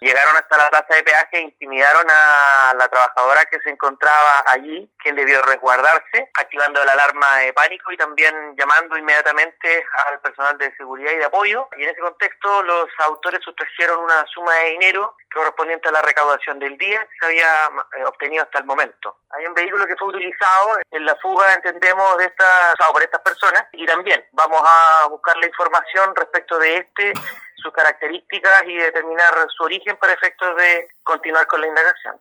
llegaron hasta la plaza de peaje e intimidaron a la trabajadora que se encontraba allí, quien debió resguardarse, activando la alarma de pánico y también llamando inmediatamente al personal de seguridad y de apoyo. Y en ese contexto los autores sustrajeron una suma de dinero correspondiente a la recaudación del día que se había eh, obtenido hasta el momento. Hay un vehículo que fue utilizado en la fuga, entendemos, de estas, por estas personas y también vamos a buscar la información respecto de este, sus características y determinar su origen para efectos de continuar con la indagación.